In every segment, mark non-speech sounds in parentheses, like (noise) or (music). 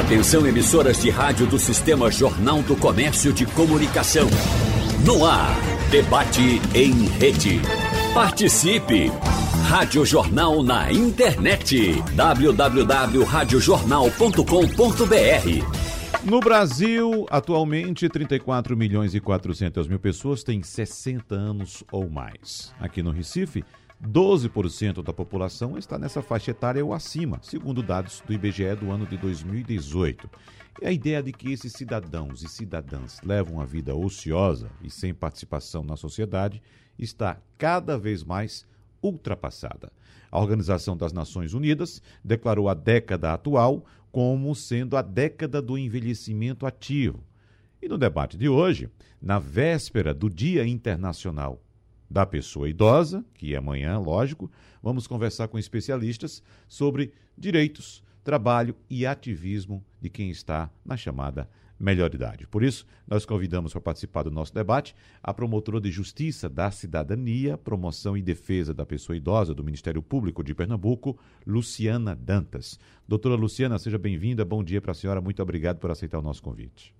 Atenção emissoras de rádio do Sistema Jornal do Comércio de Comunicação. No ar, debate em rede. Participe! Rádio Jornal na internet. www.radiojornal.com.br No Brasil, atualmente, 34 milhões e 400 mil pessoas têm 60 anos ou mais. Aqui no Recife, 12% da população está nessa faixa etária ou acima, segundo dados do IBGE do ano de 2018. E a ideia de que esses cidadãos e cidadãs levam uma vida ociosa e sem participação na sociedade está cada vez mais ultrapassada. A Organização das Nações Unidas declarou a década atual como sendo a década do envelhecimento ativo. E no debate de hoje, na véspera do Dia Internacional da Pessoa Idosa, que é amanhã, lógico, vamos conversar com especialistas sobre direitos, trabalho e ativismo de quem está na chamada melhor idade. Por isso, nós convidamos para participar do nosso debate a promotora de Justiça da Cidadania, Promoção e Defesa da Pessoa Idosa do Ministério Público de Pernambuco, Luciana Dantas. Doutora Luciana, seja bem-vinda. Bom dia para a senhora. Muito obrigado por aceitar o nosso convite.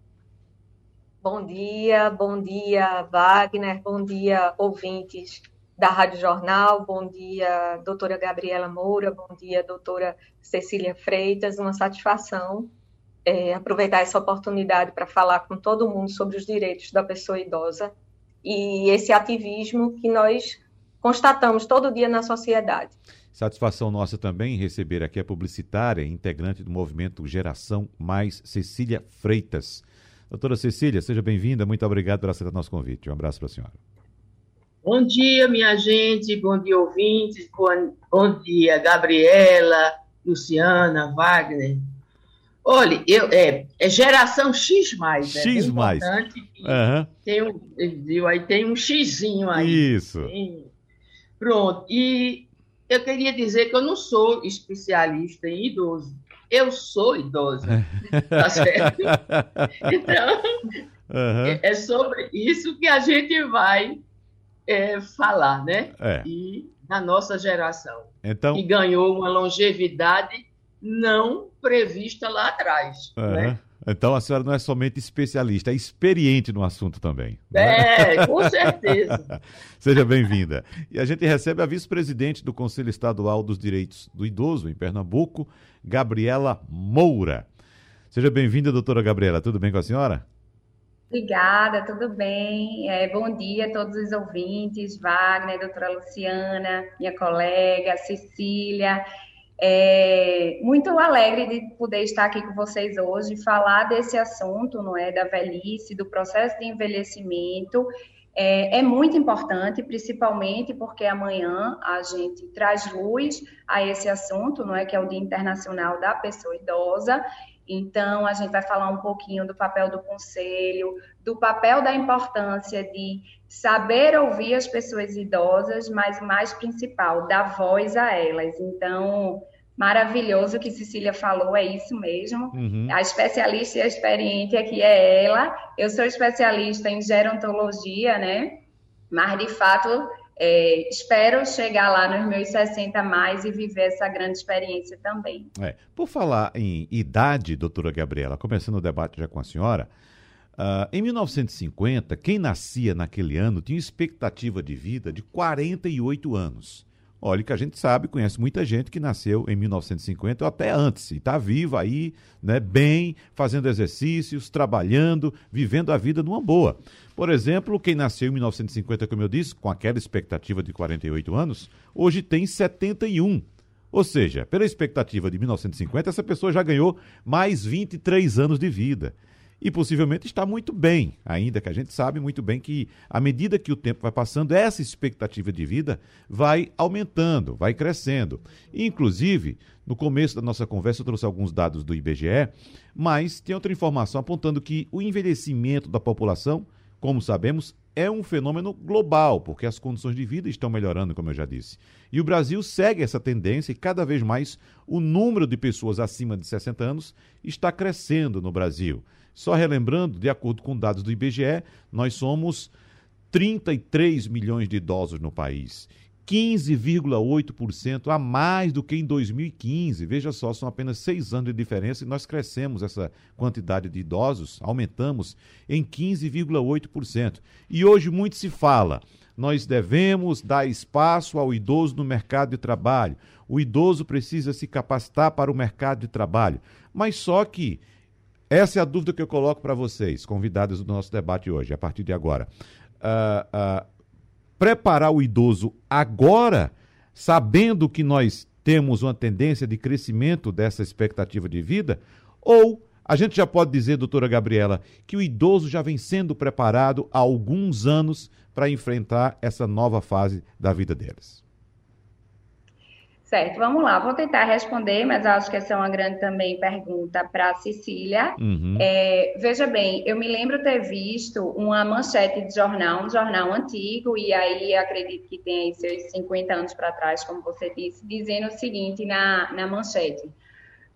Bom dia, bom dia, Wagner, bom dia, ouvintes da Rádio Jornal, bom dia, doutora Gabriela Moura, bom dia, doutora Cecília Freitas, uma satisfação é, aproveitar essa oportunidade para falar com todo mundo sobre os direitos da pessoa idosa e esse ativismo que nós constatamos todo dia na sociedade. Satisfação nossa também receber aqui a publicitária, integrante do movimento Geração Mais, Cecília Freitas. Doutora Cecília, seja bem-vinda, muito obrigado por aceitar nosso convite. Um abraço para a senhora. Bom dia, minha gente, bom dia, ouvintes, bom, dia, Gabriela, Luciana, Wagner, Olha, eu, é, é geração X mais, né? X mais. Uhum. Tem um, viu, aí tem um Xzinho aí. Isso. Tem... Pronto. E eu queria dizer que eu não sou especialista em idoso. Eu sou idosa. tá certo? (laughs) Então, uhum. é sobre isso que a gente vai é, falar, né? É. E na nossa geração. Então... Que ganhou uma longevidade não prevista lá atrás. Uhum. Né? Então a senhora não é somente especialista, é experiente no assunto também. Né? É, com certeza. (laughs) Seja bem-vinda. E a gente recebe a vice-presidente do Conselho Estadual dos Direitos do Idoso em Pernambuco, Gabriela Moura. Seja bem-vinda, doutora Gabriela. Tudo bem com a senhora? Obrigada, tudo bem. É, bom dia a todos os ouvintes, Wagner, doutora Luciana, minha colega, Cecília. É, muito alegre de poder estar aqui com vocês hoje, falar desse assunto, não é, da velhice, do processo de envelhecimento. É, é, muito importante, principalmente porque amanhã a gente traz luz a esse assunto, não é, que é o Dia Internacional da Pessoa Idosa. Então, a gente vai falar um pouquinho do papel do conselho, do papel da importância de saber ouvir as pessoas idosas, mas o mais principal, dar voz a elas. Então, maravilhoso que Cecília falou, é isso mesmo. Uhum. A especialista e a experiente aqui é ela. Eu sou especialista em gerontologia, né? Mas, de fato, é, espero chegar lá nos meus 60 mais e viver essa grande experiência também. É. Por falar em idade, doutora Gabriela, começando o debate já com a senhora, uh, em 1950, quem nascia naquele ano tinha expectativa de vida de 48 anos. Olha, que a gente sabe, conhece muita gente que nasceu em 1950 ou até antes, e está viva aí, né, bem, fazendo exercícios, trabalhando, vivendo a vida numa boa. Por exemplo, quem nasceu em 1950, como eu disse, com aquela expectativa de 48 anos, hoje tem 71. Ou seja, pela expectativa de 1950, essa pessoa já ganhou mais 23 anos de vida e possivelmente está muito bem, ainda que a gente sabe muito bem que à medida que o tempo vai passando, essa expectativa de vida vai aumentando, vai crescendo. inclusive, no começo da nossa conversa eu trouxe alguns dados do IBGE, mas tem outra informação apontando que o envelhecimento da população, como sabemos, é um fenômeno global, porque as condições de vida estão melhorando, como eu já disse. E o Brasil segue essa tendência e cada vez mais o número de pessoas acima de 60 anos está crescendo no Brasil. Só relembrando, de acordo com dados do IBGE, nós somos 33 milhões de idosos no país. 15,8% a mais do que em 2015. Veja só, são apenas seis anos de diferença e nós crescemos essa quantidade de idosos, aumentamos em 15,8%. E hoje muito se fala, nós devemos dar espaço ao idoso no mercado de trabalho. O idoso precisa se capacitar para o mercado de trabalho. Mas só que essa é a dúvida que eu coloco para vocês, convidados do nosso debate hoje, a partir de agora. Uh, uh, preparar o idoso agora, sabendo que nós temos uma tendência de crescimento dessa expectativa de vida? Ou a gente já pode dizer, doutora Gabriela, que o idoso já vem sendo preparado há alguns anos para enfrentar essa nova fase da vida deles? Certo, vamos lá. Vou tentar responder, mas acho que essa é uma grande também pergunta para a Cecília. Uhum. É, veja bem, eu me lembro ter visto uma manchete de jornal, um jornal antigo, e aí acredito que tem aí seus 50 anos para trás, como você disse, dizendo o seguinte na, na manchete.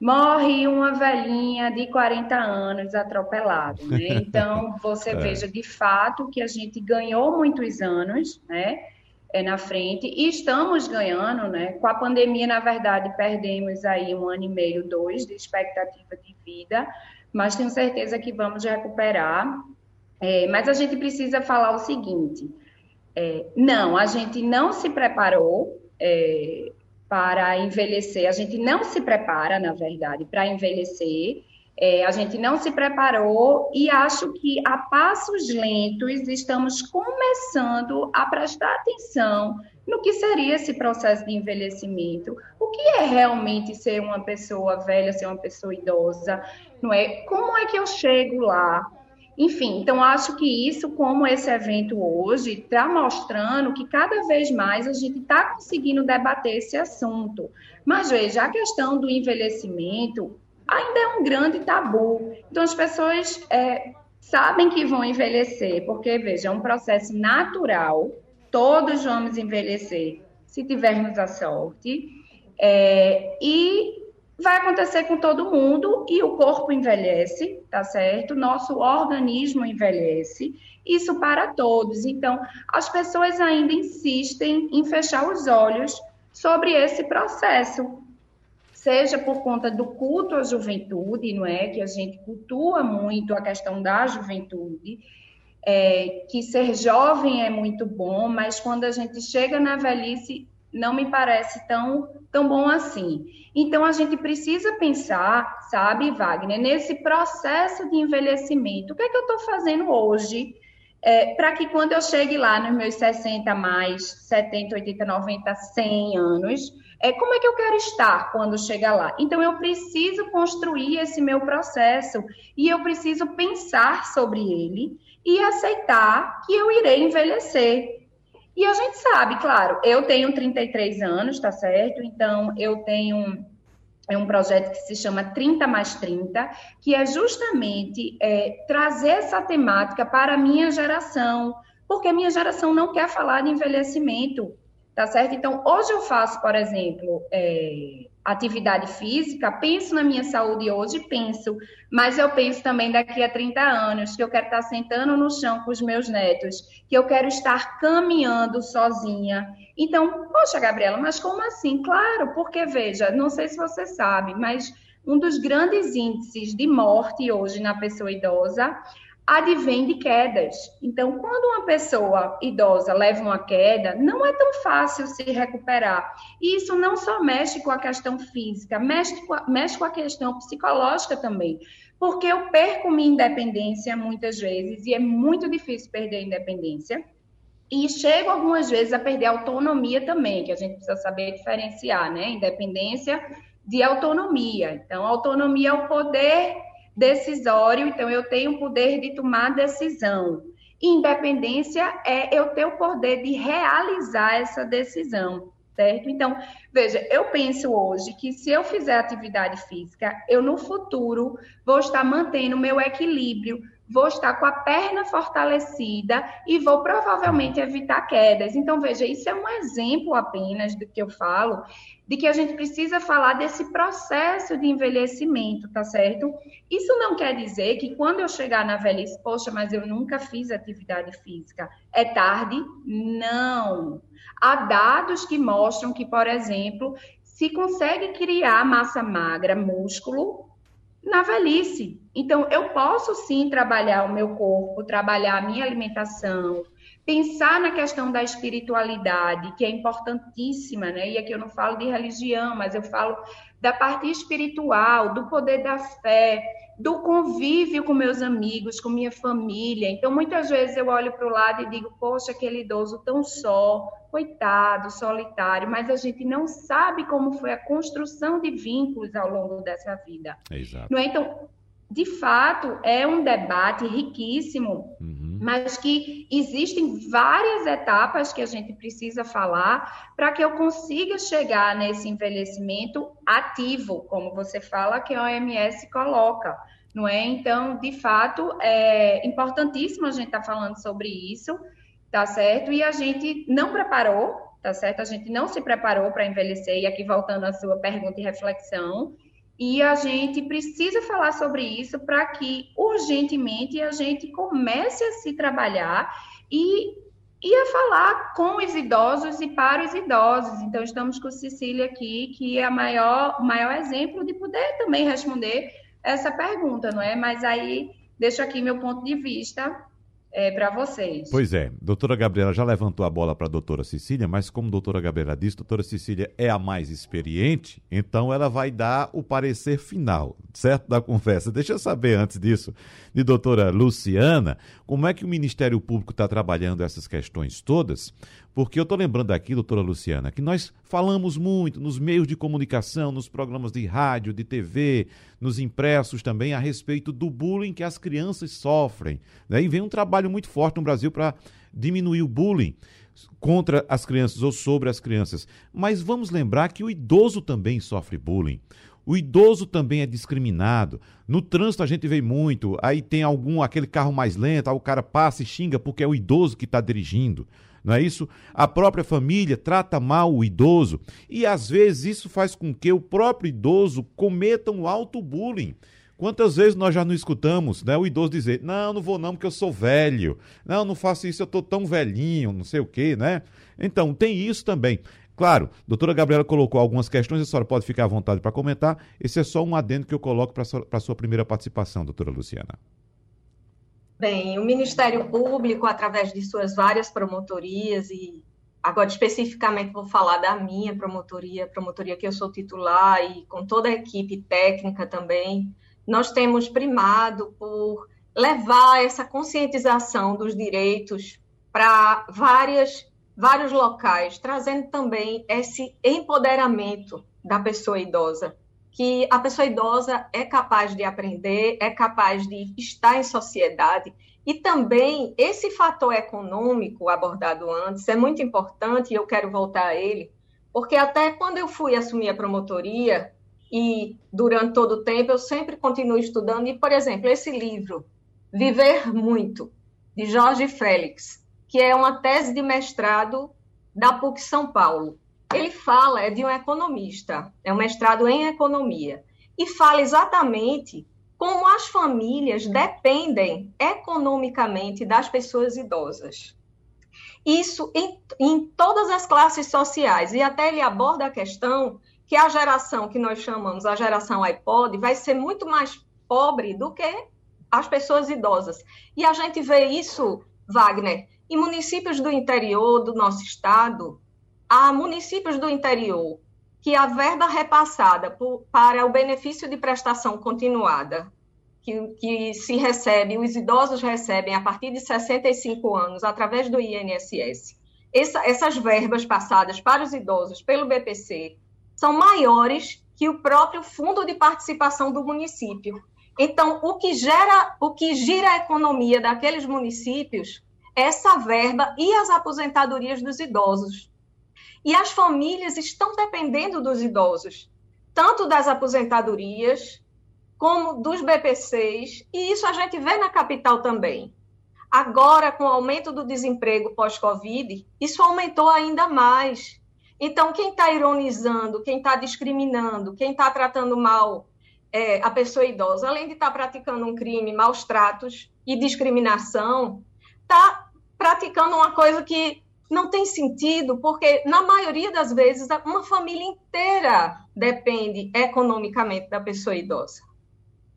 Morre uma velhinha de 40 anos atropelado, né? (laughs) Então, você é. veja de fato que a gente ganhou muitos anos, né? É, na frente e estamos ganhando, né? Com a pandemia, na verdade, perdemos aí um ano e meio, dois de expectativa de vida, mas tenho certeza que vamos recuperar. É, mas a gente precisa falar o seguinte: é, não, a gente não se preparou é, para envelhecer, a gente não se prepara, na verdade, para envelhecer. É, a gente não se preparou e acho que a passos lentos estamos começando a prestar atenção no que seria esse processo de envelhecimento, o que é realmente ser uma pessoa velha, ser uma pessoa idosa, não é? Como é que eu chego lá? Enfim, então acho que isso, como esse evento hoje, está mostrando que cada vez mais a gente está conseguindo debater esse assunto. Mas veja, a questão do envelhecimento ainda é um grande tabu. Então, as pessoas é, sabem que vão envelhecer, porque, veja, é um processo natural, todos vamos envelhecer, se tivermos a sorte, é, e vai acontecer com todo mundo, e o corpo envelhece, tá certo? Nosso organismo envelhece, isso para todos. Então, as pessoas ainda insistem em fechar os olhos sobre esse processo, seja por conta do culto à juventude, não é? Que a gente cultua muito a questão da juventude, é, que ser jovem é muito bom, mas quando a gente chega na velhice, não me parece tão, tão bom assim. Então, a gente precisa pensar, sabe, Wagner, nesse processo de envelhecimento. O que é que eu estou fazendo hoje é, para que quando eu chegue lá nos meus 60 mais, 70, 80, 90, 100 anos, é, como é que eu quero estar quando chegar lá? Então, eu preciso construir esse meu processo e eu preciso pensar sobre ele e aceitar que eu irei envelhecer. E a gente sabe, claro, eu tenho 33 anos, tá certo? Então, eu tenho é um projeto que se chama 30 mais 30, que é justamente é, trazer essa temática para a minha geração, porque a minha geração não quer falar de envelhecimento. Tá certo? Então, hoje eu faço, por exemplo, é, atividade física, penso na minha saúde hoje, penso, mas eu penso também daqui a 30 anos, que eu quero estar sentando no chão com os meus netos, que eu quero estar caminhando sozinha. Então, poxa, Gabriela, mas como assim? Claro, porque veja, não sei se você sabe, mas um dos grandes índices de morte hoje na pessoa idosa advém de quedas. Então, quando uma pessoa idosa leva uma queda, não é tão fácil se recuperar. E isso não só mexe com a questão física, mexe com a, mexe com a questão psicológica também. Porque eu perco minha independência muitas vezes, e é muito difícil perder a independência. E chego algumas vezes a perder a autonomia também, que a gente precisa saber diferenciar, né? Independência de autonomia. Então, autonomia é o poder decisório, então eu tenho o poder de tomar decisão. Independência é eu ter o poder de realizar essa decisão, certo? Então, veja, eu penso hoje que se eu fizer atividade física, eu no futuro vou estar mantendo meu equilíbrio, vou estar com a perna fortalecida e vou provavelmente evitar quedas. Então, veja, isso é um exemplo apenas do que eu falo, de que a gente precisa falar desse processo de envelhecimento, tá certo? Isso não quer dizer que quando eu chegar na velhice, poxa, mas eu nunca fiz atividade física, é tarde? Não. Há dados que mostram que, por exemplo, se consegue criar massa magra, músculo, na velhice. Então, eu posso sim trabalhar o meu corpo, trabalhar a minha alimentação, pensar na questão da espiritualidade, que é importantíssima, né? E aqui eu não falo de religião, mas eu falo da parte espiritual, do poder da fé, do convívio com meus amigos, com minha família. Então, muitas vezes eu olho para o lado e digo, poxa, aquele idoso tão só, coitado, solitário, mas a gente não sabe como foi a construção de vínculos ao longo dessa vida. Exato. Não é? Então, de fato, é um debate riquíssimo, uhum. mas que existem várias etapas que a gente precisa falar para que eu consiga chegar nesse envelhecimento ativo, como você fala que a OMS coloca, não é? Então, de fato, é importantíssimo a gente estar tá falando sobre isso, tá certo? E a gente não preparou, tá certo? A gente não se preparou para envelhecer, e aqui voltando à sua pergunta e reflexão, e a gente precisa falar sobre isso para que urgentemente a gente comece a se trabalhar e, e a falar com os idosos e para os idosos. Então, estamos com Cecília aqui, que é a maior, o maior exemplo de poder também responder essa pergunta, não é? Mas aí deixo aqui meu ponto de vista é, para vocês. Pois é, doutora Gabriela já levantou a bola para a doutora Cecília, mas como a doutora Gabriela disse, a doutora Cecília é a mais experiente, então ela vai dar o parecer final, certo, da conversa. Deixa eu saber antes disso, de doutora Luciana, como é que o Ministério Público está trabalhando essas questões todas, porque eu estou lembrando aqui, doutora Luciana, que nós falamos muito nos meios de comunicação, nos programas de rádio, de TV, nos impressos também, a respeito do bullying que as crianças sofrem. Né? E vem um trabalho muito forte no Brasil para diminuir o bullying contra as crianças ou sobre as crianças. Mas vamos lembrar que o idoso também sofre bullying. O idoso também é discriminado. No trânsito a gente vê muito. Aí tem algum, aquele carro mais lento, aí o cara passa e xinga porque é o idoso que está dirigindo não é isso? A própria família trata mal o idoso e às vezes isso faz com que o próprio idoso cometa um auto-bullying. Quantas vezes nós já não escutamos né, o idoso dizer: Não, não vou não, porque eu sou velho. Não, não faço isso, eu estou tão velhinho, não sei o quê, né? Então, tem isso também. Claro, a doutora Gabriela colocou algumas questões, a senhora pode ficar à vontade para comentar. Esse é só um adendo que eu coloco para a sua primeira participação, doutora Luciana. Bem, o Ministério Público, através de suas várias promotorias, e agora especificamente vou falar da minha promotoria, promotoria que eu sou titular, e com toda a equipe técnica também, nós temos primado por levar essa conscientização dos direitos para várias vários locais, trazendo também esse empoderamento da pessoa idosa que a pessoa idosa é capaz de aprender, é capaz de estar em sociedade. E também esse fator econômico abordado antes é muito importante e eu quero voltar a ele, porque até quando eu fui assumir a promotoria e durante todo o tempo eu sempre continuo estudando e, por exemplo, esse livro Viver Muito de Jorge Félix, que é uma tese de mestrado da PUC São Paulo ele fala é de um economista, é um mestrado em economia, e fala exatamente como as famílias dependem economicamente das pessoas idosas. Isso em, em todas as classes sociais, e até ele aborda a questão que a geração que nós chamamos a geração iPod vai ser muito mais pobre do que as pessoas idosas. E a gente vê isso, Wagner, em municípios do interior do nosso estado, a municípios do interior que a verba repassada por, para o benefício de prestação continuada, que, que se recebe, os idosos recebem a partir de 65 anos, através do INSS, essa, essas verbas passadas para os idosos pelo BPC são maiores que o próprio fundo de participação do município. Então, o que gera, o que gira a economia daqueles municípios é essa verba e as aposentadorias dos idosos. E as famílias estão dependendo dos idosos, tanto das aposentadorias, como dos BPCs, e isso a gente vê na capital também. Agora, com o aumento do desemprego pós-Covid, isso aumentou ainda mais. Então, quem está ironizando, quem está discriminando, quem está tratando mal é, a pessoa idosa, além de estar tá praticando um crime, maus tratos e discriminação, está praticando uma coisa que não tem sentido, porque na maioria das vezes uma família inteira depende economicamente da pessoa idosa.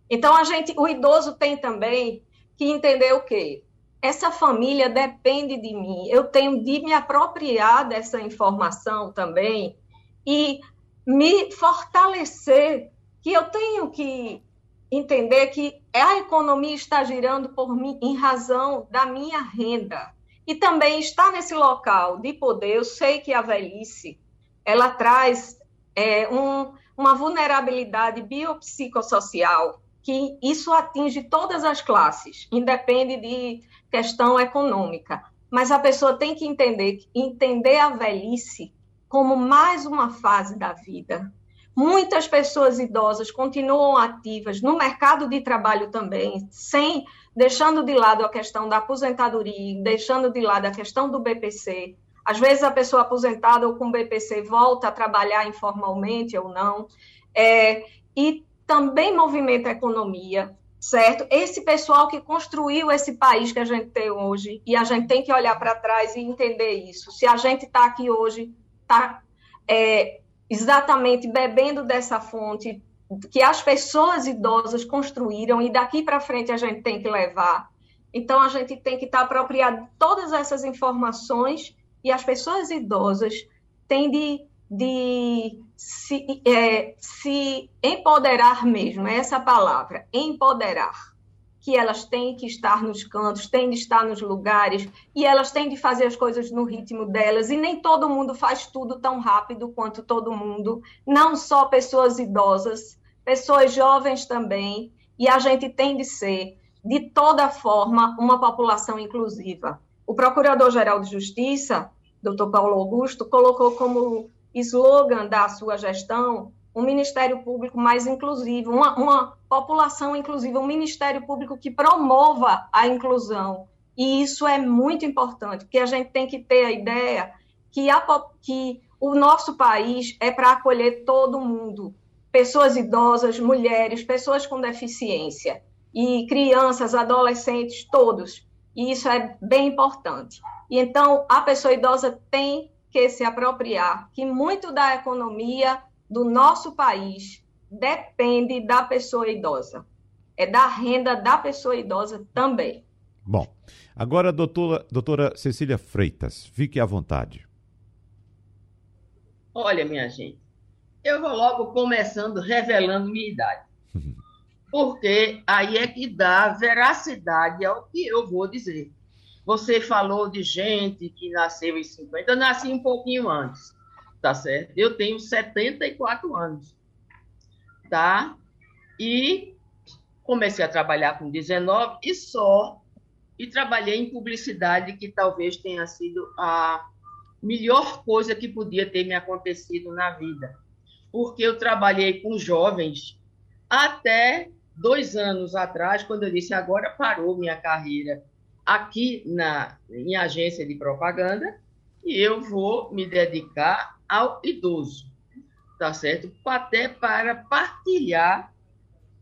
Então a gente, o idoso tem também que entender o quê? Essa família depende de mim. Eu tenho de me apropriar dessa informação também e me fortalecer que eu tenho que entender que a economia está girando por mim em razão da minha renda. E também estar nesse local de poder, eu sei que a velhice, ela traz é, um, uma vulnerabilidade biopsicossocial, que isso atinge todas as classes, independe de questão econômica. Mas a pessoa tem que entender, entender a velhice como mais uma fase da vida, Muitas pessoas idosas continuam ativas no mercado de trabalho também, sem deixando de lado a questão da aposentadoria, deixando de lado a questão do BPC. Às vezes a pessoa aposentada ou com BPC volta a trabalhar informalmente ou não. É, e também movimenta a economia, certo? Esse pessoal que construiu esse país que a gente tem hoje, e a gente tem que olhar para trás e entender isso. Se a gente está aqui hoje, está é, exatamente bebendo dessa fonte que as pessoas idosas construíram e daqui para frente a gente tem que levar. Então a gente tem que estar apropriado de todas essas informações e as pessoas idosas têm de, de se, é, se empoderar mesmo, é essa palavra, empoderar que elas têm que estar nos cantos, têm de estar nos lugares e elas têm de fazer as coisas no ritmo delas. E nem todo mundo faz tudo tão rápido quanto todo mundo, não só pessoas idosas, pessoas jovens também. E a gente tem de ser, de toda forma, uma população inclusiva. O Procurador-Geral de Justiça, doutor Paulo Augusto, colocou como slogan da sua gestão um Ministério Público mais inclusivo, uma, uma população inclusiva, um Ministério Público que promova a inclusão. E isso é muito importante, porque a gente tem que ter a ideia que, a, que o nosso país é para acolher todo mundo, pessoas idosas, mulheres, pessoas com deficiência, e crianças, adolescentes, todos. E isso é bem importante. E então a pessoa idosa tem que se apropriar que muito da economia do nosso país depende da pessoa idosa. É da renda da pessoa idosa também. Bom, agora, doutora, doutora Cecília Freitas, fique à vontade. Olha, minha gente, eu vou logo começando revelando minha idade. (laughs) Porque aí é que dá veracidade ao que eu vou dizer. Você falou de gente que nasceu em 50, eu nasci um pouquinho antes tá certo? Eu tenho 74 anos, tá? E comecei a trabalhar com 19 e só, e trabalhei em publicidade, que talvez tenha sido a melhor coisa que podia ter me acontecido na vida. Porque eu trabalhei com jovens até dois anos atrás, quando eu disse agora parou minha carreira aqui na, em agência de propaganda e eu vou me dedicar ao idoso, tá certo? Até para partilhar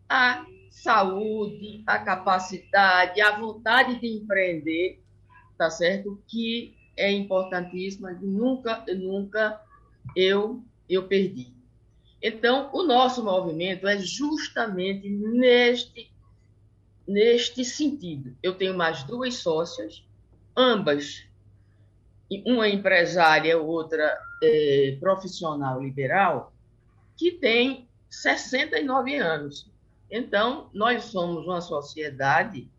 a saúde, a capacidade, a vontade de empreender, tá certo? Que é importantíssima, nunca, nunca eu eu perdi. Então, o nosso movimento é justamente neste neste sentido. Eu tenho mais duas sócias, ambas uma empresária, outra é, profissional liberal, que tem 69 anos. Então, nós somos uma sociedade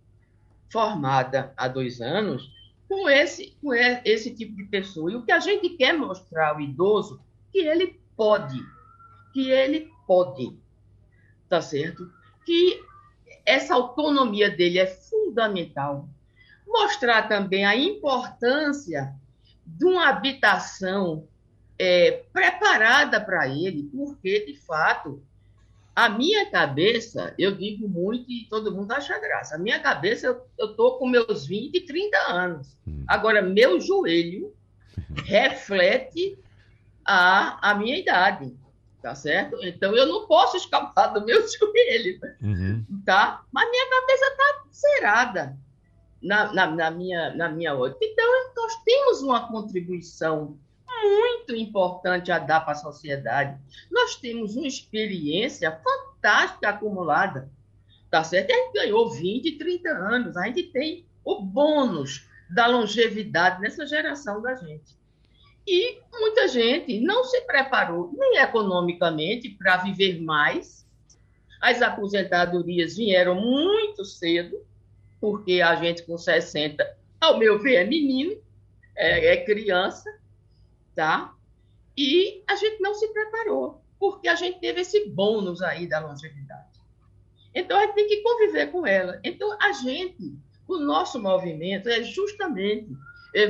formada há dois anos com esse, com esse tipo de pessoa. E o que a gente quer mostrar ao idoso que ele pode, que ele pode, tá certo? Que essa autonomia dele é fundamental. Mostrar também a importância de uma habitação é, preparada para ele, porque, de fato, A minha cabeça, eu digo muito e todo mundo acha graça. A minha cabeça, eu, tô com meus 20, 30 anos. Hum. Agora, meu joelho (laughs) reflete a, a minha idade, tá certo? Então, eu não posso escapar do meu (laughs) joelho, uhum. tá? Mas minha cabeça tá zerada na, na, na, minha, na minha ótica. Então, nós temos uma contribuição muito importante a dar para a sociedade. Nós temos uma experiência fantástica acumulada, tá certo? A gente ganhou 20, 30 anos, a gente tem o bônus da longevidade nessa geração da gente. E muita gente não se preparou nem economicamente para viver mais. As aposentadorias vieram muito cedo, porque a gente com 60, ao meu ver, é menino, é, é criança, tá? E a gente não se preparou, porque a gente teve esse bônus aí da longevidade. Então, a gente tem que conviver com ela. Então, a gente, o nosso movimento é justamente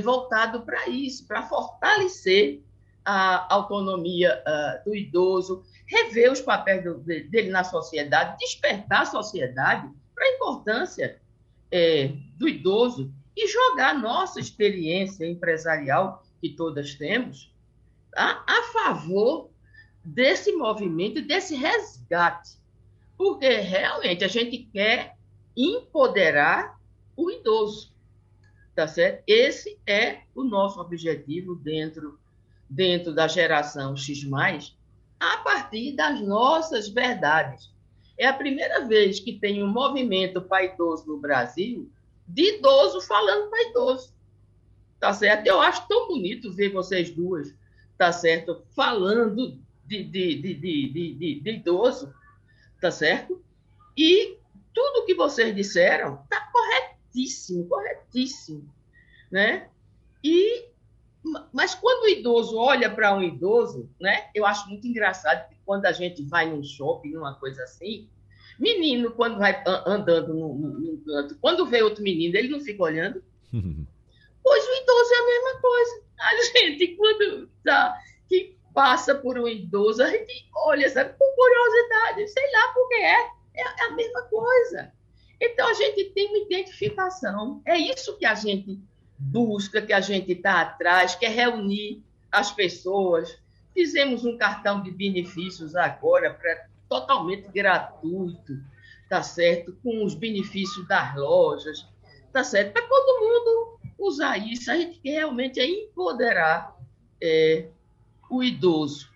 voltado para isso, para fortalecer a autonomia uh, do idoso, rever os papéis do, dele na sociedade, despertar a sociedade para a importância é, do idoso e jogar nossa experiência empresarial que todas temos, tá? a favor desse movimento, desse resgate. Porque realmente a gente quer empoderar o idoso. Tá certo? Esse é o nosso objetivo dentro, dentro da geração X, a partir das nossas verdades. É a primeira vez que tem um movimento para no Brasil de idoso falando para idoso tá certo? Eu acho tão bonito ver vocês duas, tá certo? Falando de, de, de, de, de, de idoso, tá certo? E tudo que vocês disseram tá corretíssimo, corretíssimo, né? E mas quando o idoso olha para um idoso, né? Eu acho muito engraçado que quando a gente vai num shopping, numa coisa assim, menino quando vai andando num, canto, quando vê outro menino, ele não fica olhando. (laughs) Pois o idoso é a mesma coisa. A gente, quando tá, que passa por um idoso, a gente olha, sabe, com curiosidade, sei lá por que é. É a mesma coisa. Então, a gente tem uma identificação. É isso que a gente busca, que a gente está atrás, quer reunir as pessoas. Fizemos um cartão de benefícios agora, pra, totalmente gratuito, tá certo? Com os benefícios das lojas, tá certo? Para todo mundo usar isso, a gente quer realmente é empoderar é, o idoso.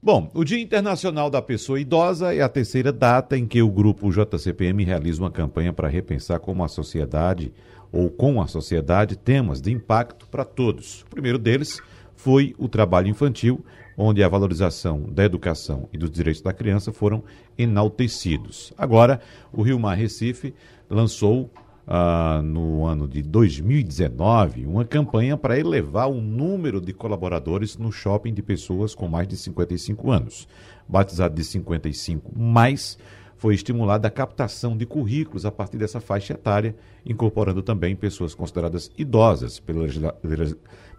Bom, o Dia Internacional da Pessoa Idosa é a terceira data em que o grupo JCPM realiza uma campanha para repensar como a sociedade ou com a sociedade temas de impacto para todos. O primeiro deles foi o trabalho infantil, onde a valorização da educação e dos direitos da criança foram enaltecidos. Agora, o Rio Mar Recife lançou ah, no ano de 2019 uma campanha para elevar o número de colaboradores no shopping de pessoas com mais de 55 anos. Batizado de 55 mais, foi estimulada a captação de currículos a partir dessa faixa etária, incorporando também pessoas consideradas idosas pela,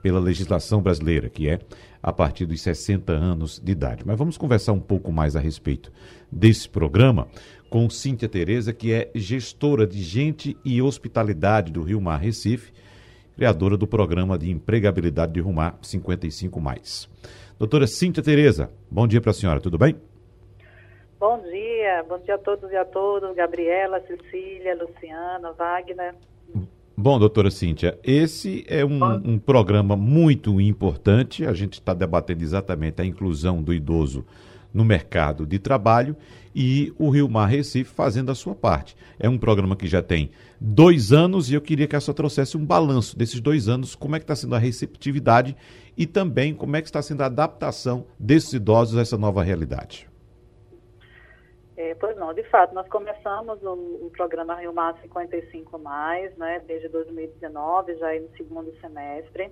pela legislação brasileira, que é a partir dos 60 anos de idade. Mas vamos conversar um pouco mais a respeito desse programa com Cíntia Tereza, que é gestora de gente e hospitalidade do Rio Mar Recife, criadora do programa de empregabilidade de Rio Mar 55 mais. Doutora Cíntia Tereza, bom dia para a senhora, tudo bem? Bom dia, bom dia a todos e a todas, Gabriela, Cecília, Luciana, Wagner. Bom, doutora Cíntia, esse é um, um programa muito importante. A gente está debatendo exatamente a inclusão do idoso no mercado de trabalho e o Rio Mar Recife fazendo a sua parte. É um programa que já tem dois anos e eu queria que a senhora trouxesse um balanço desses dois anos, como é que está sendo a receptividade e também como é que está sendo a adaptação desses idosos a essa nova realidade. É, pois não, de fato, nós começamos o, o programa Rio Mar 55 mais, né, desde 2019, já no segundo semestre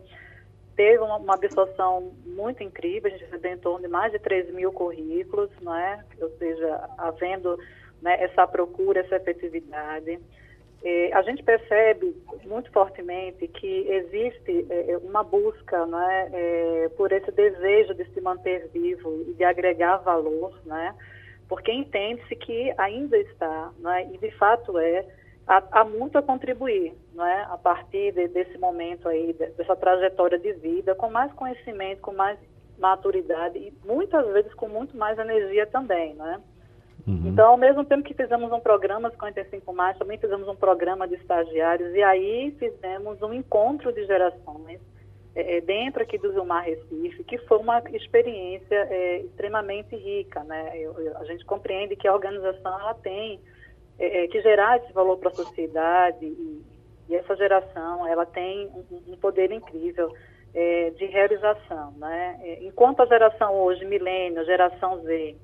teve uma, uma, absorção muito incrível, a gente recebeu em torno de mais de 3 mil currículos, né? ou seja, havendo né, essa procura, essa efetividade. É, a gente percebe muito fortemente que existe é, é uma busca né, por esse desejo de se manter vivo e de agregar valor, né? Porque entende-se que ainda está, né, e de fato é, há, há, muito a contribuir, não é, a partir de, desse momento aí, dessa trajetória de vida, com mais conhecimento, com mais maturidade e muitas vezes com muito mais energia também, não é? Uhum. Então, ao mesmo tempo que fizemos um programa 55 mais, também fizemos um programa de estagiários e aí fizemos um encontro de gerações é, é dentro aqui do Vilmar Recife, que foi uma experiência é, extremamente rica, né? Eu, eu, a gente compreende que a organização ela tem é, é que gerar esse valor para a sociedade e, e, essa geração ela tem um, um poder incrível é, de realização, né? Enquanto a geração hoje, milênio, geração Z,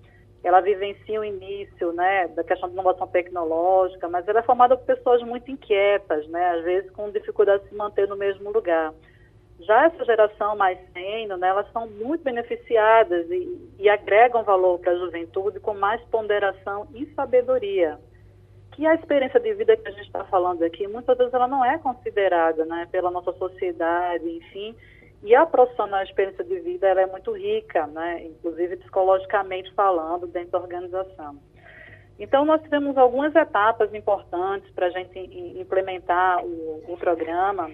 ela vivencia o início né, da questão de inovação tecnológica, mas ela é formada por pessoas muito inquietas, né, às vezes com dificuldade de se manter no mesmo lugar. Já essa geração mais sênior, né, elas são muito beneficiadas e, e agregam valor para a juventude com mais ponderação e sabedoria. Que a experiência de vida que a gente está falando aqui, muitas vezes ela não é considerada né, pela nossa sociedade, enfim, e a profissional a experiência de vida ela é muito rica, né? inclusive psicologicamente falando, dentro da organização. Então, nós tivemos algumas etapas importantes para a gente implementar o, o programa.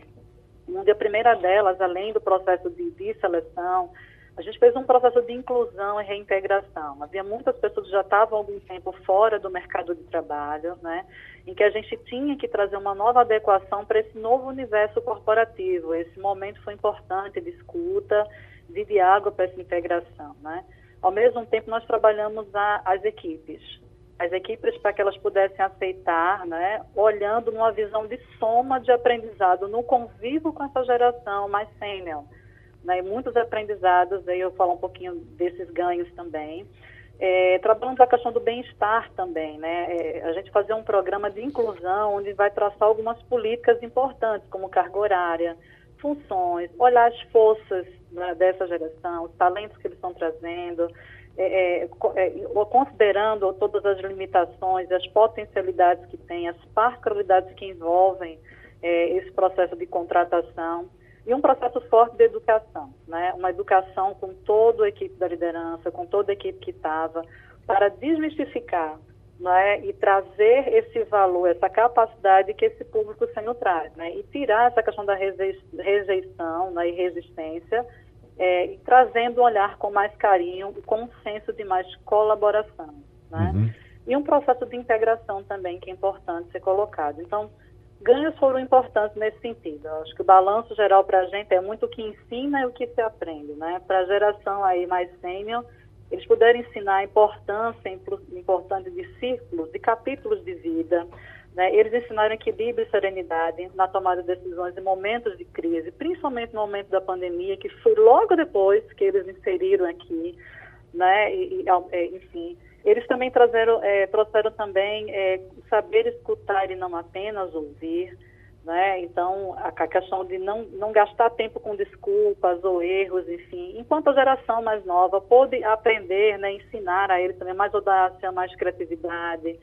Onde a primeira delas, além do processo de, de seleção, a gente fez um processo de inclusão e reintegração. Havia muitas pessoas que já estavam há algum tempo fora do mercado de trabalho, né, em que a gente tinha que trazer uma nova adequação para esse novo universo corporativo. Esse momento foi importante de escuta, de diálogo para essa integração. Né. Ao mesmo tempo, nós trabalhamos a, as equipes. As equipes para que elas pudessem aceitar, né, olhando numa visão de soma de aprendizado no convívio com essa geração mais sênior né, muitos aprendizados, aí eu falo um pouquinho desses ganhos também. É, trabalhamos a questão do bem-estar também, né? É, a gente fazer um programa de inclusão onde vai traçar algumas políticas importantes, como carga horária, funções, olhar as forças né, dessa geração, os talentos que eles estão trazendo, é, é, é considerando todas as limitações, as potencialidades que tem, as particularidades que envolvem é, esse processo de contratação e um processo forte de educação, né? Uma educação com toda a equipe da liderança, com toda a equipe que estava, para desmistificar, né? E trazer esse valor, essa capacidade que esse público sênior traz, né? E tirar essa questão da rejeição, né? E resistência, é, e trazendo um olhar com mais carinho, com um senso de mais colaboração, né? Uhum. E um processo de integração também que é importante ser colocado. Então ganhos foram importantes nesse sentido. Eu acho que o balanço geral para a gente é muito o que ensina e o que se aprende, né? Para a geração aí mais sênior, eles puderam ensinar a importância importante de círculos, de capítulos de vida, né? Eles ensinaram equilíbrio e serenidade na tomada de decisões em momentos de crise, principalmente no momento da pandemia, que foi logo depois que eles inseriram aqui, né? E, e enfim, eles também trazeram, é, trouxeram também é, saber escutar e não apenas ouvir, né? Então, a, a questão de não, não gastar tempo com desculpas ou erros, enfim. Enquanto a geração mais nova pôde aprender, né, ensinar a eles também mais audácia, mais criatividade,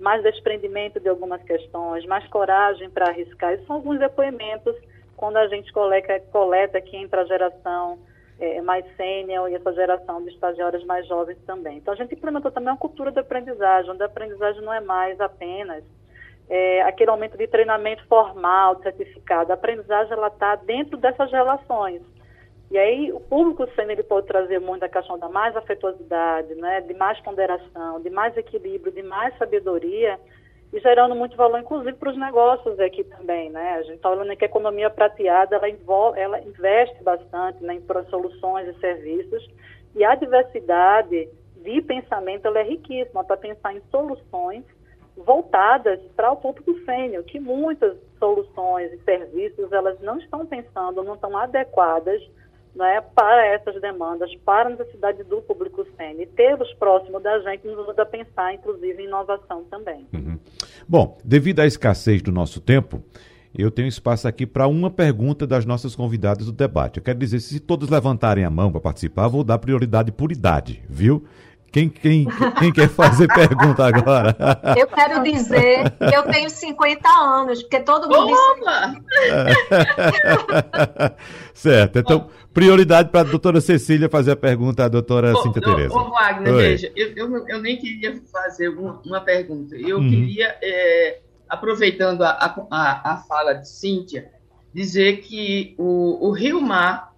mais desprendimento de algumas questões, mais coragem para arriscar. Esses são alguns depoimentos quando a gente coleta, coleta aqui entre a geração é, mais sênior e essa geração de estagiários mais jovens também. Então, a gente implementou também uma cultura de aprendizagem, onde a aprendizagem não é mais apenas é, aquele aumento de treinamento formal, de certificado. A aprendizagem ela está dentro dessas relações. E aí o público sênior ele pode trazer muito a questão da mais afetuosidade, né, de mais ponderação, de mais equilíbrio, de mais sabedoria, e gerando muito valor, inclusive, para os negócios aqui também, né? A gente está olhando que a economia prateada, ela, envolve, ela investe bastante né, em soluções e serviços, e a diversidade de pensamento, ela é riquíssima para pensar em soluções voltadas para o público sênior, que muitas soluções e serviços, elas não estão pensando, não estão adequadas né, para essas demandas, para a necessidade do público sênior. E tê-los próximo da gente nos ajuda a pensar, inclusive, em inovação também. Uhum. Bom, devido à escassez do nosso tempo, eu tenho espaço aqui para uma pergunta das nossas convidadas do debate. Eu quero dizer, se todos levantarem a mão para participar, vou dar prioridade por idade, viu? Quem, quem, quem quer fazer (laughs) pergunta agora? Eu quero dizer que eu tenho 50 anos, porque todo mundo Opa! (laughs) certo, então prioridade para a doutora Cecília fazer a pergunta à doutora Cíntia Tereza. Ô, Wagner, Oi. veja, eu, eu, eu nem queria fazer uma, uma pergunta. Eu Uhum. queria, é, aproveitando a, a, a fala de Cíntia, dizer que o, o Rio Mar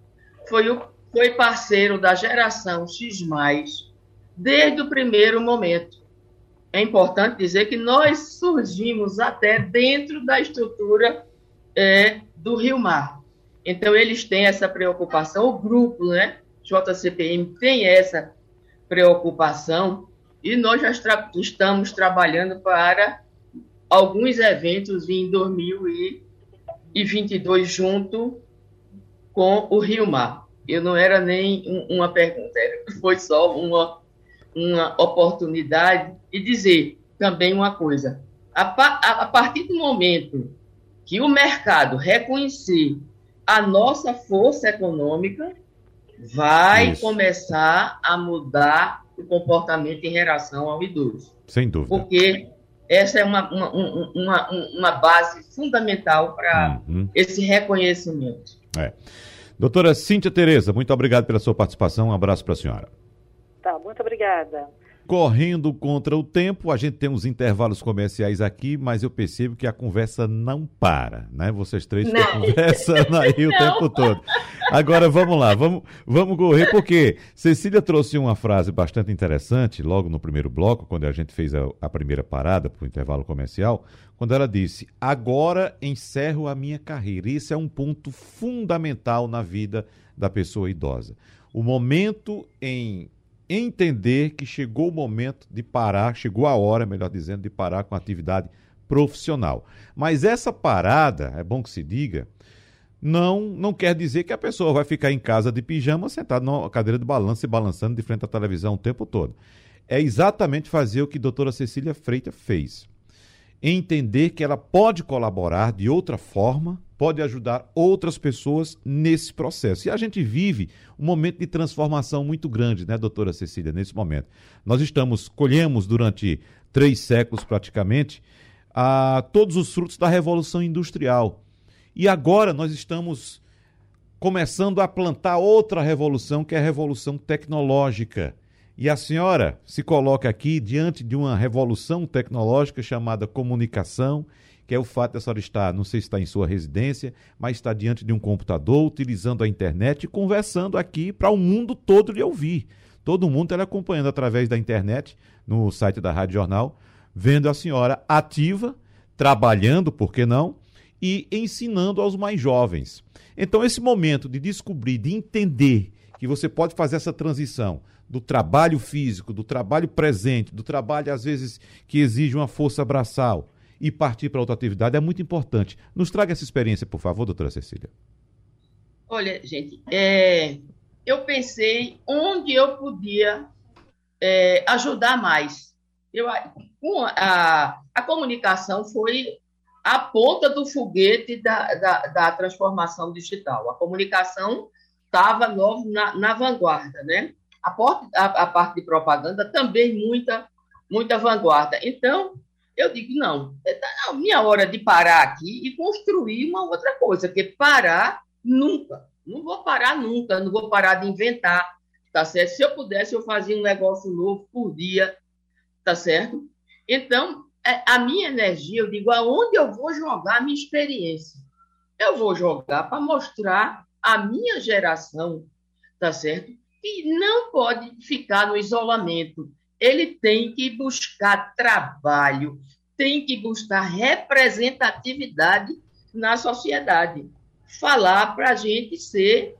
foi, o, foi parceiro da geração X, desde o primeiro momento. É importante dizer que nós surgimos até dentro da estrutura é, do Rio Mar. Então, eles têm essa preocupação, o grupo, né? JCPM tem essa preocupação e nós já tra- estamos trabalhando para alguns eventos em 2022 junto com o Rio Mar. Eu não era nem um- uma pergunta, (laughs) foi só uma, uma oportunidade e dizer também uma coisa. A, pa- a- partir do momento que o mercado reconhecer a nossa força econômica, vai Isso. começar a mudar o comportamento em relação ao idoso. Sem dúvida. Porque essa é uma, uma, um- uma, uma base fundamental para Uhum. esse reconhecimento. Doutora Cíntia Tereza, muito obrigado pela sua participação. Um abraço para a senhora. Tá, muito obrigada. Correndo contra o tempo, a gente tem uns intervalos comerciais aqui, mas eu percebo que a conversa não para, né? Vocês três ficam Não. (laughs) conversando aí o tempo todo. Agora vamos lá, vamos, vamos correr, porque Cecília trouxe uma frase bastante interessante logo no primeiro bloco, quando a gente fez a, a primeira parada para o intervalo comercial, quando ela disse: Agora encerro a minha carreira. Isso é um ponto fundamental na vida da pessoa idosa. O momento em entender que chegou o momento de parar, chegou a hora, melhor dizendo, de parar com a atividade profissional. Mas essa parada, é bom que se diga, não não quer dizer que a pessoa vai ficar em casa de pijama, sentada numa cadeira de balanço e balançando de frente à televisão o tempo todo. É exatamente fazer o que a doutora Cecília Freitas fez. Entender que ela pode colaborar de outra forma, pode ajudar outras pessoas nesse processo. E a gente vive um momento de transformação muito grande, né, doutora Cecília, nesse momento. Nós estamos, colhemos durante três séculos praticamente, a, todos os frutos da Revolução Industrial. E agora nós estamos começando a plantar outra revolução, que é a revolução tecnológica. E a senhora se coloca aqui diante de uma revolução tecnológica chamada comunicação, que é o fato da senhora estar, não sei se está em sua residência, mas está diante de um computador, utilizando a internet e conversando aqui para o mundo todo lhe ouvir. Todo mundo está acompanhando através da internet, no site da Rádio Jornal, vendo a senhora ativa, trabalhando, por que não, e ensinando aos mais jovens. Então, esse momento de descobrir, de entender que você pode fazer essa transição do trabalho físico, do trabalho presente, do trabalho, às vezes, que exige uma força braçal e partir para outra atividade é muito importante. Nos traga essa experiência, por favor, doutora Cecília. Olha, gente, é, eu pensei onde eu podia é, ajudar mais. Eu, a, a, comunicação foi a ponta do foguete da, da, da transformação digital. A comunicação estava na, na vanguarda, né? A, a, a, parte de propaganda também muita, muita vanguarda. Então, eu digo, não, é a minha hora de parar aqui e construir uma outra coisa, porque parar nunca, não vou parar nunca, não vou parar de inventar, tá certo? Se eu pudesse, eu fazia um negócio novo por dia, tá certo? Então, a minha energia, eu digo, aonde eu vou jogar a minha experiência? Eu vou jogar para mostrar a minha geração, tá certo? Que não pode ficar no isolamento. Ele tem que buscar trabalho, tem que buscar representatividade na sociedade. Falar para a gente ser,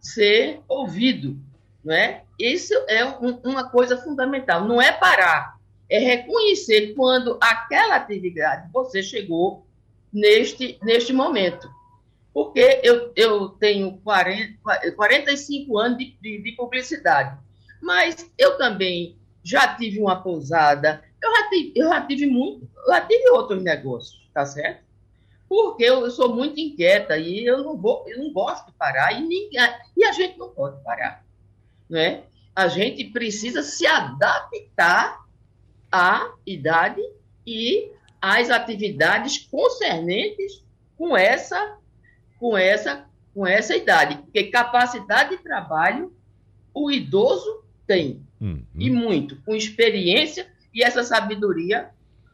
ser ouvido. Não é? Isso é um, uma coisa fundamental. Não é parar, é reconhecer quando aquela atividade você chegou neste, neste momento. Porque eu, eu tenho 40, 45 anos de, de, de publicidade, mas eu também já tive uma pousada, eu já tive, eu já tive muito, já tive outros negócios, tá certo? Porque eu, eu sou muito inquieta e eu não vou, eu não gosto de parar e ninguém, e a gente não pode parar, né? a gente precisa se adaptar à idade e às atividades concernentes com essa com essa com essa idade, porque capacidade de trabalho o idoso tem hum, hum. e muito, com experiência e essa sabedoria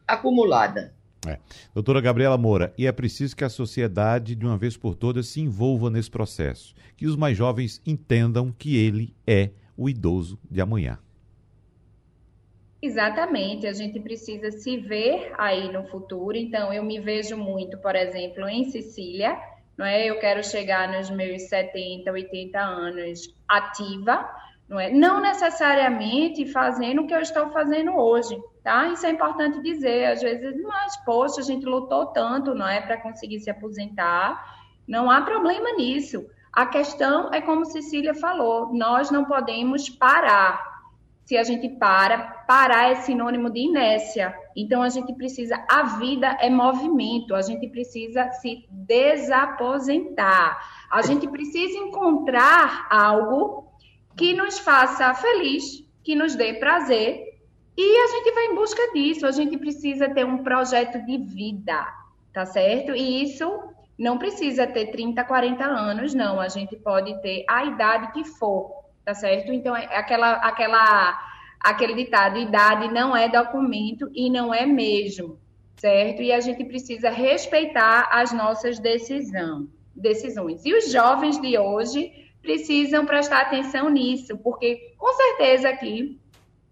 acumulada. É. Doutora Gabriela Moura, e é preciso que a sociedade, de uma vez por todas, se envolva nesse processo, que os mais jovens entendam que ele é o idoso de amanhã. Exatamente, a gente precisa se ver aí no futuro. Então, eu me vejo muito, por exemplo, em Sicília, não é? Eu quero chegar nos meus 70, 80 anos ativa, não é? Não necessariamente fazendo o que eu estou fazendo hoje, tá? Isso é importante dizer. Às vezes, mas poxa, a gente lutou tanto, não é, para conseguir se aposentar. Não há problema nisso. A questão é como Cecília falou, nós não podemos parar. Se a gente para, parar é sinônimo de inércia. Então a gente precisa, a vida é movimento, a gente precisa se desaposentar. A gente precisa encontrar algo que nos faça feliz, que nos dê prazer, e a gente vai em busca disso. A gente precisa ter um projeto de vida, tá certo? E isso não precisa ter 30, 40 anos, não. A gente pode ter a idade que for, tá certo? Então, é aquela, aquela, aquele ditado: idade não é documento e não é mesmo, certo? E a gente precisa respeitar as nossas decisão, decisões. E os jovens de hoje precisam prestar atenção nisso, porque com certeza aqui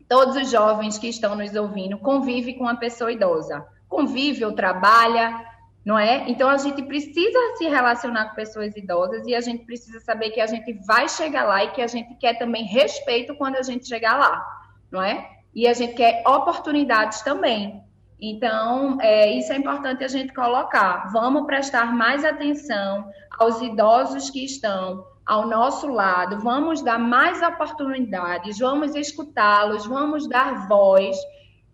todos os jovens que estão nos ouvindo convivem com uma pessoa idosa, convive ou trabalha, não é? Então a gente precisa se relacionar com pessoas idosas e a gente precisa saber que a gente vai chegar lá e que a gente quer também respeito quando a gente chegar lá, não é? E a gente quer oportunidades também. Então, é, isso é importante a gente colocar. Vamos prestar mais atenção aos idosos que estão ao nosso lado, vamos dar mais oportunidades, vamos escutá-los, vamos dar voz,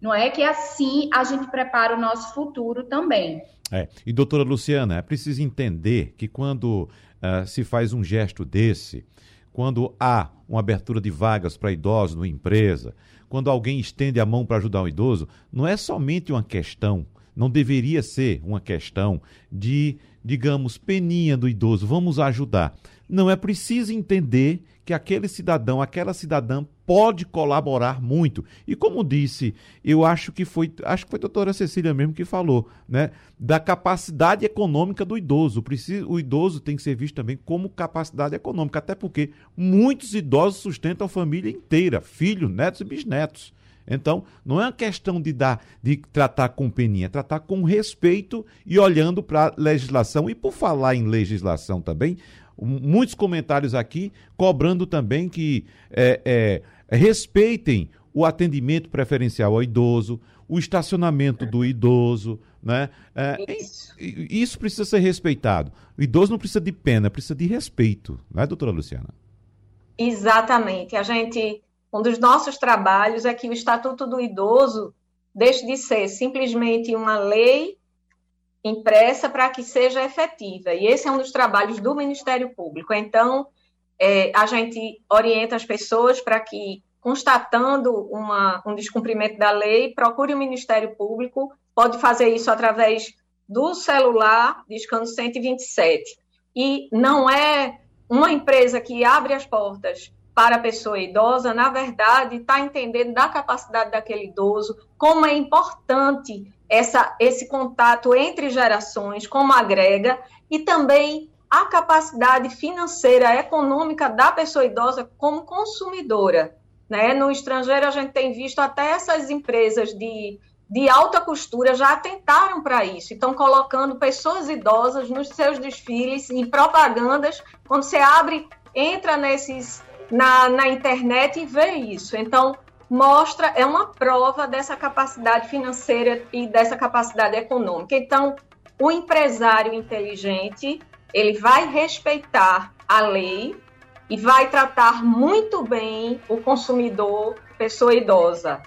não é que assim a gente prepara o nosso futuro também. É. E doutora Luciana, é preciso entender que quando uh, se faz um gesto desse, quando há uma abertura de vagas para idosos numa empresa, quando alguém estende a mão para ajudar um idoso, não é somente uma questão, não deveria ser uma questão de, digamos, peninha do idoso, vamos ajudar. Não é preciso entender que aquele cidadão, aquela cidadã pode colaborar muito. E como disse, eu acho que foi, acho que foi a doutora Cecília mesmo que falou, né, da capacidade econômica do idoso. O, o idoso tem que ser visto também como capacidade econômica, até porque muitos idosos sustentam a família inteira, filhos, netos e bisnetos. Então, não é uma questão de dar, de tratar com peninha, é tratar com respeito e olhando para a legislação. E por falar em legislação também, muitos comentários aqui cobrando também que é, é, respeitem o atendimento preferencial ao idoso, o estacionamento do idoso, né? É, isso. isso. precisa ser respeitado. O idoso não precisa de pena, precisa de respeito, não é, doutora Luciana? Exatamente. A gente, um dos nossos trabalhos é que o Estatuto do Idoso deixe de ser simplesmente uma lei impressa para que seja efetiva. E esse é um dos trabalhos do Ministério Público. Então, é, a gente orienta as pessoas para que, constatando uma, um descumprimento da lei, procure o Ministério Público. Pode fazer isso através do celular, discando 127. E não é uma empresa que abre as portas para a pessoa idosa, na verdade, está entendendo da capacidade daquele idoso, como é importante essa, esse contato entre gerações, como agrega, e também a capacidade financeira, econômica da pessoa idosa como consumidora. Né? No estrangeiro, a gente tem visto até essas empresas de, de alta costura já atentaram para isso, estão colocando pessoas idosas nos seus desfiles e propagandas. Quando você abre, entra nesses na, na internet e vê isso. Então, mostra, é uma prova dessa capacidade financeira e dessa capacidade econômica. Então, o empresário inteligente, ele vai respeitar a lei e vai tratar muito bem o consumidor, pessoa idosa.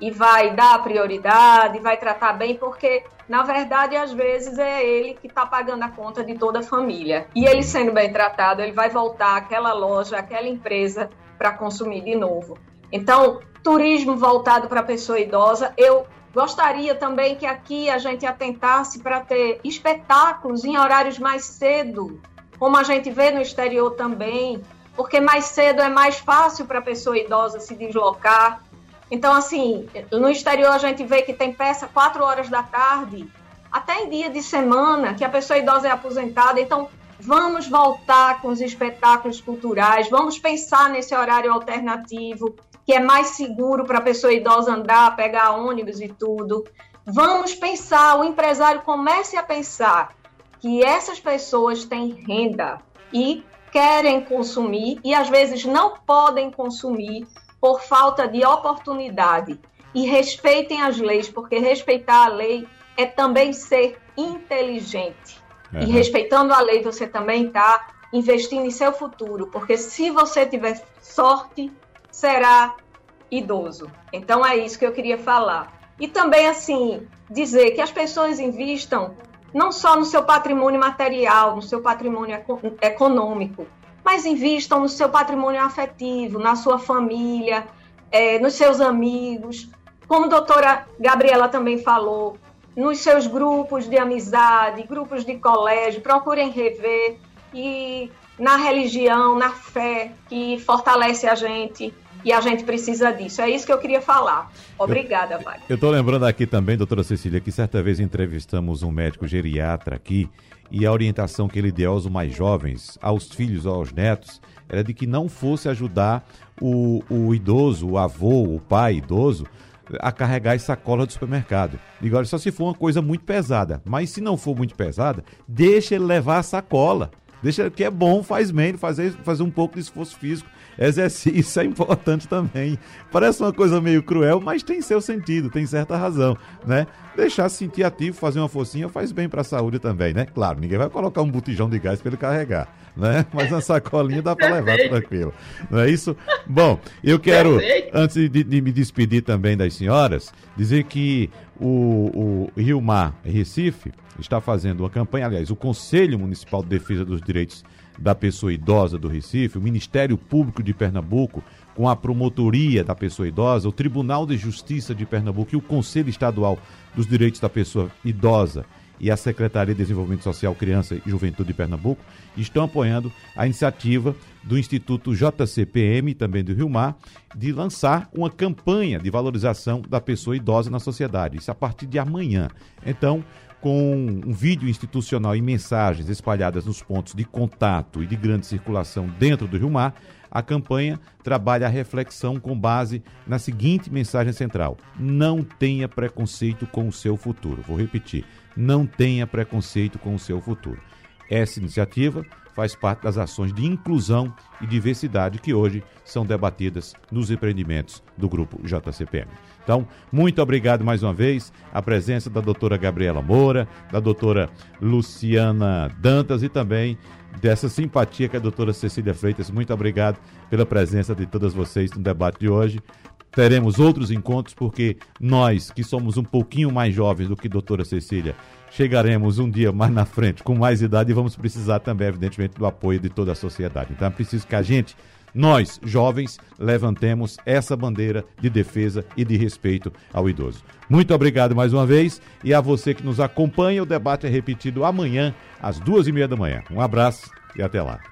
E vai dar prioridade, vai tratar bem, porque, na verdade, às vezes é ele que está pagando a conta de toda a família. E ele sendo bem tratado, ele vai voltar àquela loja, àquela empresa para consumir de novo. Então, turismo voltado para a pessoa idosa, eu gostaria também que aqui a gente atentasse para ter espetáculos em horários mais cedo, como a gente vê no exterior também, porque mais cedo é mais fácil para a pessoa idosa se deslocar. Então, assim, no exterior a gente vê que tem peça quatro horas da tarde, até em dia de semana, que a pessoa idosa é aposentada. Então, vamos voltar com os espetáculos culturais, vamos pensar nesse horário alternativo, que é mais seguro para a pessoa idosa andar, pegar ônibus e tudo. Vamos pensar, o empresário comece a pensar que essas pessoas têm renda e querem consumir e às vezes não podem consumir por falta de oportunidade. E respeitem as leis, porque respeitar a lei é também ser inteligente. Uhum. E respeitando a lei, você também está investindo em seu futuro, porque se você tiver sorte, será idoso. Então é isso que eu queria falar. E também, assim, dizer que as pessoas investam não só no seu patrimônio material, no seu patrimônio econômico, mas invistam no seu patrimônio afetivo, na sua família, é, nos seus amigos. Como a doutora Gabriela também falou, nos seus grupos de amizade, grupos de colégio, procurem rever e na religião, na fé que fortalece a gente e a gente precisa disso. É isso que eu queria falar. Obrigada, pai. Eu estou lembrando aqui também, doutora Cecília, que certa vez entrevistamos um médico geriatra aqui e a orientação que ele deu aos mais jovens, aos filhos, aos netos, era de que não fosse ajudar o, o idoso, o avô, o pai idoso, a carregar as sacolas do supermercado. Digo, olha, só se for uma coisa muito pesada. Mas se não for muito pesada, deixa ele levar a sacola. Deixa que é bom, faz bem, fazer, fazer um pouco de esforço físico. Exercício é importante também. Parece uma coisa meio cruel, mas tem seu sentido, tem certa razão, né? Deixar se sentir ativo, fazer uma forcinha faz bem para a saúde também, né? Claro, ninguém vai colocar um botijão de gás para ele carregar, né? (laughs) Mas uma sacolinha dá para levar tranquilo. Não é isso? Bom, eu quero, antes de, de, me despedir também das senhoras, dizer que o, o Rio Mar Recife está fazendo uma campanha, aliás, o Conselho Municipal de Defesa dos Direitos da Pessoa Idosa do Recife, o Ministério Público de Pernambuco, com a Promotoria da Pessoa Idosa, o Tribunal de Justiça de Pernambuco e o Conselho Estadual dos Direitos da Pessoa Idosa e a Secretaria de Desenvolvimento Social, Criança e Juventude de Pernambuco estão apoiando a iniciativa do Instituto JCPM, também do Rio Mar, de lançar uma campanha de valorização da pessoa idosa na sociedade. Isso a partir de amanhã. Então, com um vídeo institucional e mensagens espalhadas nos pontos de contato e de grande circulação dentro do Rio Mar, a campanha trabalha a reflexão com base na seguinte mensagem central: não tenha preconceito com o seu futuro. Vou repetir: não tenha preconceito com o seu futuro. Essa iniciativa faz parte das ações de inclusão e diversidade que hoje são debatidas nos empreendimentos do grupo JCPM. Então, muito obrigado mais uma vez a presença da doutora Gabriela Moura, da doutora Luciana Dantas e também dessa simpatia que a doutora Cecília Freitas. Muito obrigado pela presença de todas vocês no debate de hoje. Teremos outros encontros, porque nós, que somos um pouquinho mais jovens do que doutora Cecília, chegaremos um dia mais na frente, com mais idade, e vamos precisar também, evidentemente, do apoio de toda a sociedade. Então é preciso que a gente nós, jovens, levantemos essa bandeira de defesa e de respeito ao idoso. Muito obrigado mais uma vez e a você que nos acompanha. O debate é repetido amanhã, às duas e meia da manhã. Um abraço e até lá.